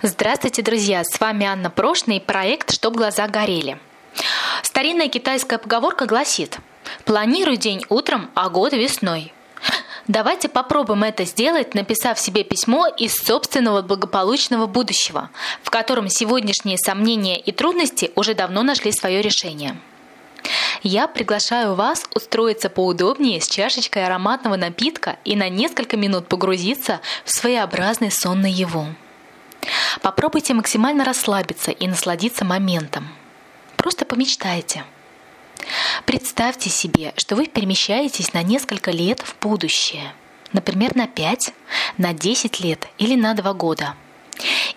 Здравствуйте, друзья! С вами Анна Прошна и проект «Чтоб глаза горели». Старинная китайская поговорка гласит «Планируй день утром, а год весной». Давайте попробуем это сделать, написав себе письмо из собственного благополучного будущего, в котором сегодняшние сомнения и трудности уже давно нашли свое решение. Я приглашаю вас устроиться поудобнее с чашечкой ароматного напитка и на несколько минут погрузиться в своеобразный сон наяву. Попробуйте максимально расслабиться и насладиться моментом. Просто помечтайте. Представьте себе, что вы перемещаетесь на несколько лет в будущее. Например, на 5, на 10 лет или на 2 года.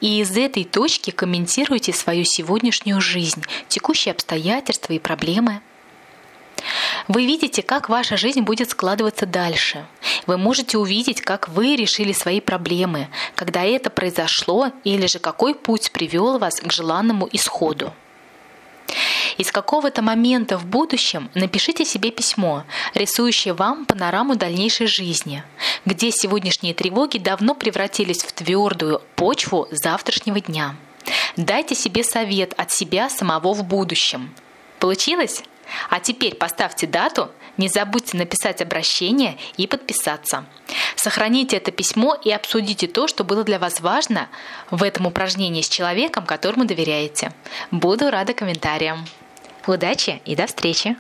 И из этой точки комментируйте свою сегодняшнюю жизнь, текущие обстоятельства и проблемы – вы видите, как ваша жизнь будет складываться дальше. Вы можете увидеть, как вы решили свои проблемы, когда это произошло, или же какой путь привел вас к желанному исходу. Из какого-то момента в будущем напишите себе письмо, рисующее вам панораму дальнейшей жизни, где сегодняшние тревоги давно превратились в твердую почву завтрашнего дня. Дайте себе совет от себя самого в будущем. Получилось? А теперь поставьте дату, не забудьте написать обращение и подписаться. Сохраните это письмо и обсудите то, что было для вас важно в этом упражнении с человеком, которому доверяете. Буду рада комментариям. Удачи и до встречи!